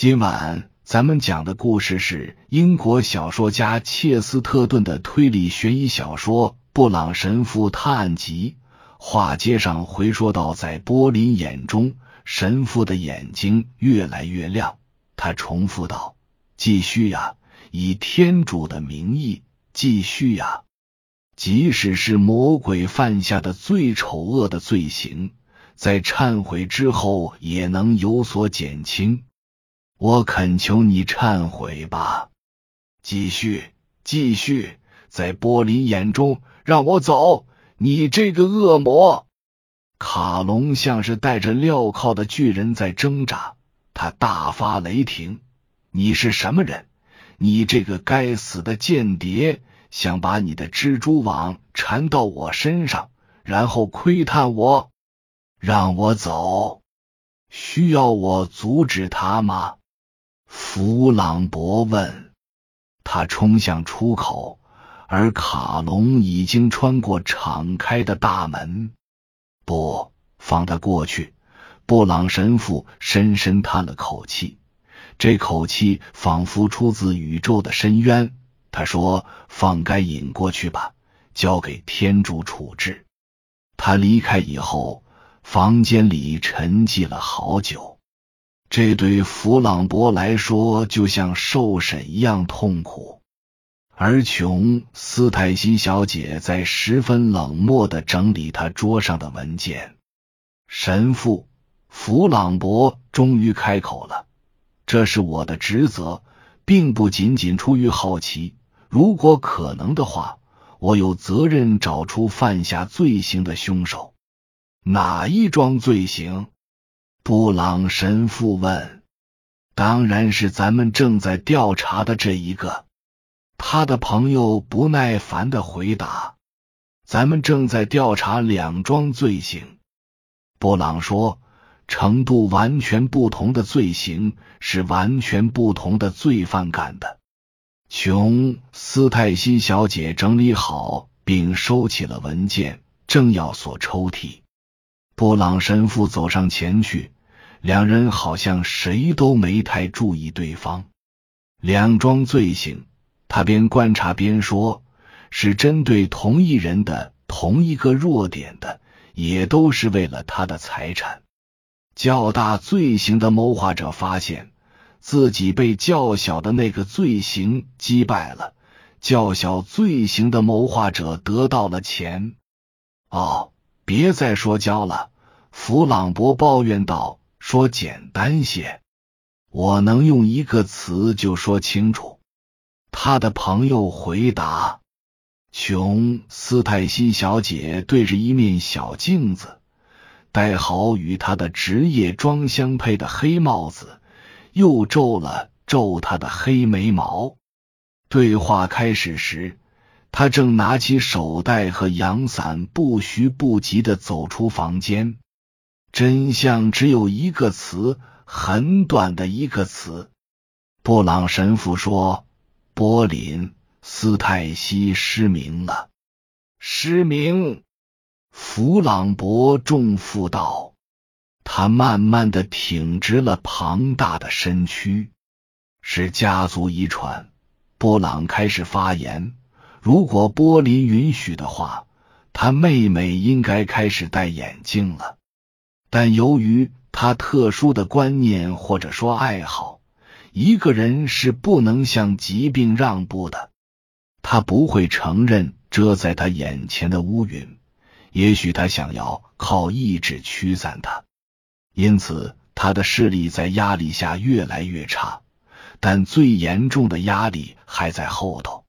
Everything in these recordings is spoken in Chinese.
今晚咱们讲的故事是英国小说家切斯特顿的推理悬疑小说《布朗神父探案集》。话接上回说到，在波林眼中，神父的眼睛越来越亮。他重复道：“继续呀，以天主的名义，继续呀！即使是魔鬼犯下的最丑恶的罪行，在忏悔之后也能有所减轻。”我恳求你忏悔吧，继续，继续，在波林眼中，让我走！你这个恶魔！卡隆像是带着镣铐的巨人在挣扎，他大发雷霆：“你是什么人？你这个该死的间谍，想把你的蜘蛛网缠到我身上，然后窥探我？让我走！需要我阻止他吗？”弗朗博问他，冲向出口，而卡隆已经穿过敞开的大门。不，放他过去。布朗神父深深叹了口气，这口气仿佛出自宇宙的深渊。他说：“放该隐过去吧，交给天主处置。”他离开以后，房间里沉寂了好久。这对弗朗博来说就像受审一样痛苦，而琼斯泰西小姐在十分冷漠的整理她桌上的文件。神父弗朗博终于开口了：“这是我的职责，并不仅仅出于好奇。如果可能的话，我有责任找出犯下罪行的凶手。哪一桩罪行？”布朗神父问：“当然是咱们正在调查的这一个。”他的朋友不耐烦的回答：“咱们正在调查两桩罪行。”布朗说：“程度完全不同的罪行是完全不同的罪犯干的。”琼斯泰西小姐整理好并收起了文件，正要锁抽屉。布朗神父走上前去，两人好像谁都没太注意对方。两桩罪行，他边观察边说，是针对同一人的同一个弱点的，也都是为了他的财产。较大罪行的谋划者发现自己被较小的那个罪行击败了，较小罪行的谋划者得到了钱。哦。别再说教了，弗朗博抱怨道。说简单些，我能用一个词就说清楚。他的朋友回答。琼斯泰西小姐对着一面小镜子，戴好与她的职业装相配的黑帽子，又皱了皱她的黑眉毛。对话开始时。他正拿起手袋和阳伞，不徐不急的走出房间。真相只有一个词，很短的一个词。布朗神父说：“波林斯泰西失明了。”失明。弗朗博重负道。他慢慢的挺直了庞大的身躯。是家族遗传。布朗开始发言。如果波林允许的话，他妹妹应该开始戴眼镜了。但由于他特殊的观念或者说爱好，一个人是不能向疾病让步的。他不会承认遮在他眼前的乌云。也许他想要靠意志驱散它，因此他的视力在压力下越来越差。但最严重的压力还在后头。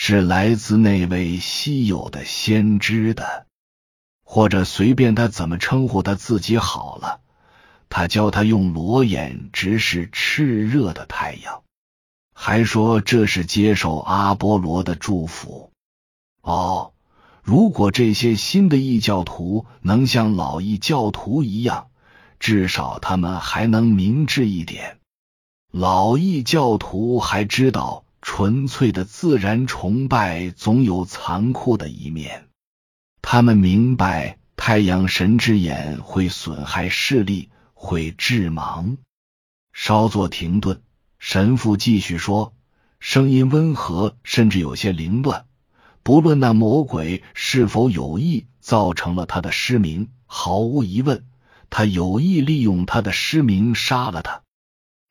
是来自那位稀有的先知的，或者随便他怎么称呼他自己好了。他教他用裸眼直视炽热的太阳，还说这是接受阿波罗的祝福。哦，如果这些新的异教徒能像老异教徒一样，至少他们还能明智一点。老异教徒还知道。纯粹的自然崇拜总有残酷的一面。他们明白太阳神之眼会损害视力，会致盲。稍作停顿，神父继续说，声音温和，甚至有些凌乱。不论那魔鬼是否有意造成了他的失明，毫无疑问，他有意利用他的失明杀了他。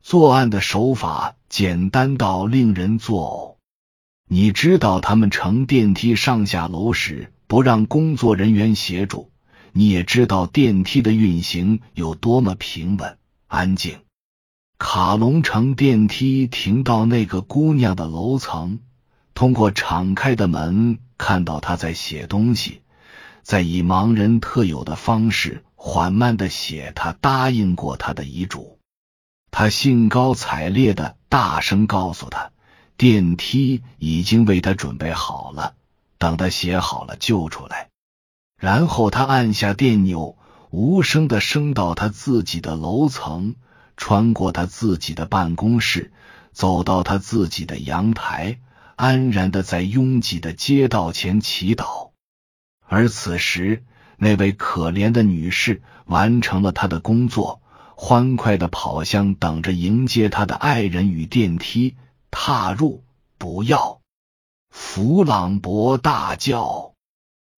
作案的手法简单到令人作呕。你知道他们乘电梯上下楼时不让工作人员协助，你也知道电梯的运行有多么平稳安静。卡隆乘电梯停到那个姑娘的楼层，通过敞开的门看到她在写东西，在以盲人特有的方式缓慢的写他答应过他的遗嘱。他兴高采烈的大声告诉他，电梯已经为他准备好了，等他写好了就出来。然后他按下电钮，无声的升到他自己的楼层，穿过他自己的办公室，走到他自己的阳台，安然的在拥挤的街道前祈祷。而此时，那位可怜的女士完成了她的工作。欢快的跑向等着迎接他的爱人与电梯，踏入。不要！弗朗博大叫。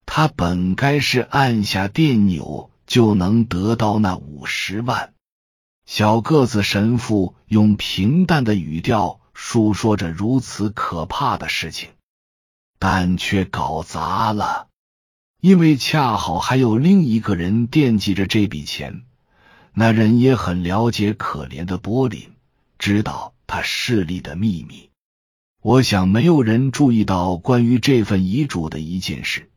他本该是按下电钮就能得到那五十万。小个子神父用平淡的语调述说着如此可怕的事情，但却搞砸了，因为恰好还有另一个人惦记着这笔钱。那人也很了解可怜的波林，知道他势力的秘密。我想没有人注意到关于这份遗嘱的一件事，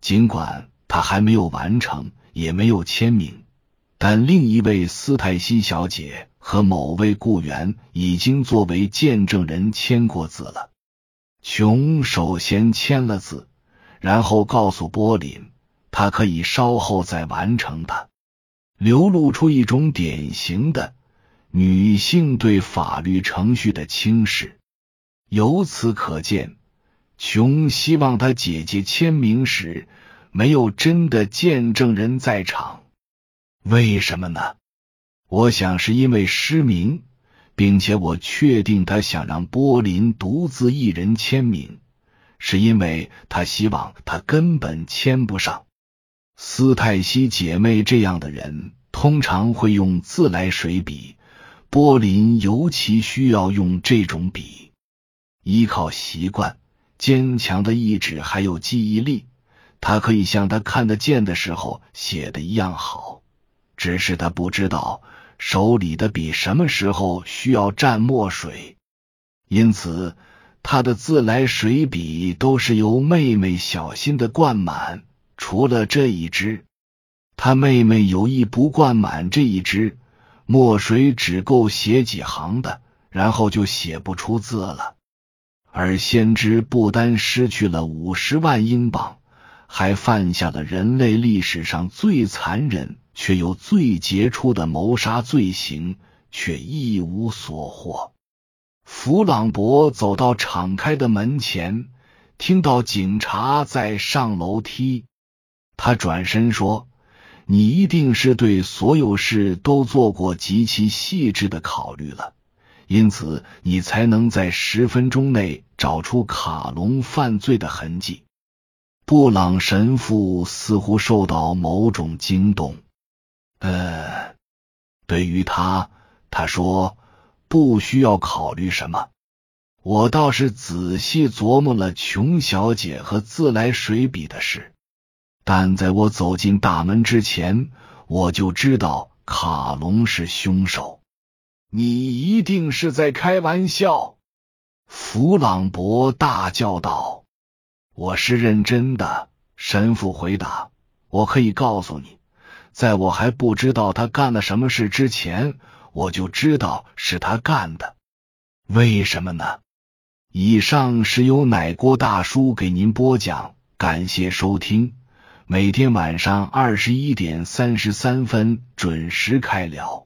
尽管他还没有完成，也没有签名，但另一位斯泰西小姐和某位雇员已经作为见证人签过字了。琼首先签了字，然后告诉波林，他可以稍后再完成它。流露出一种典型的女性对法律程序的轻视。由此可见，琼希望他姐姐签名时没有真的见证人在场。为什么呢？我想是因为失明，并且我确定他想让波林独自一人签名，是因为他希望他根本签不上。斯泰西姐妹这样的人通常会用自来水笔，波林尤其需要用这种笔。依靠习惯、坚强的意志还有记忆力，他可以像他看得见的时候写的一样好。只是他不知道手里的笔什么时候需要蘸墨水，因此他的自来水笔都是由妹妹小心的灌满。除了这一支，他妹妹有意不灌满这一支，墨水只够写几行的，然后就写不出字了。而先知不单失去了五十万英镑，还犯下了人类历史上最残忍却又最杰出的谋杀罪行，却一无所获。弗朗博走到敞开的门前，听到警察在上楼梯。他转身说：“你一定是对所有事都做过极其细致的考虑了，因此你才能在十分钟内找出卡隆犯罪的痕迹。”布朗神父似乎受到某种惊动。呃，对于他，他说：“不需要考虑什么。我倒是仔细琢磨了琼小姐和自来水笔的事。”但在我走进大门之前，我就知道卡隆是凶手。你一定是在开玩笑！弗朗博大叫道。“我是认真的。”神父回答。“我可以告诉你，在我还不知道他干了什么事之前，我就知道是他干的。为什么呢？”以上是由奶锅大叔给您播讲，感谢收听。每天晚上二十一点三十三分准时开聊。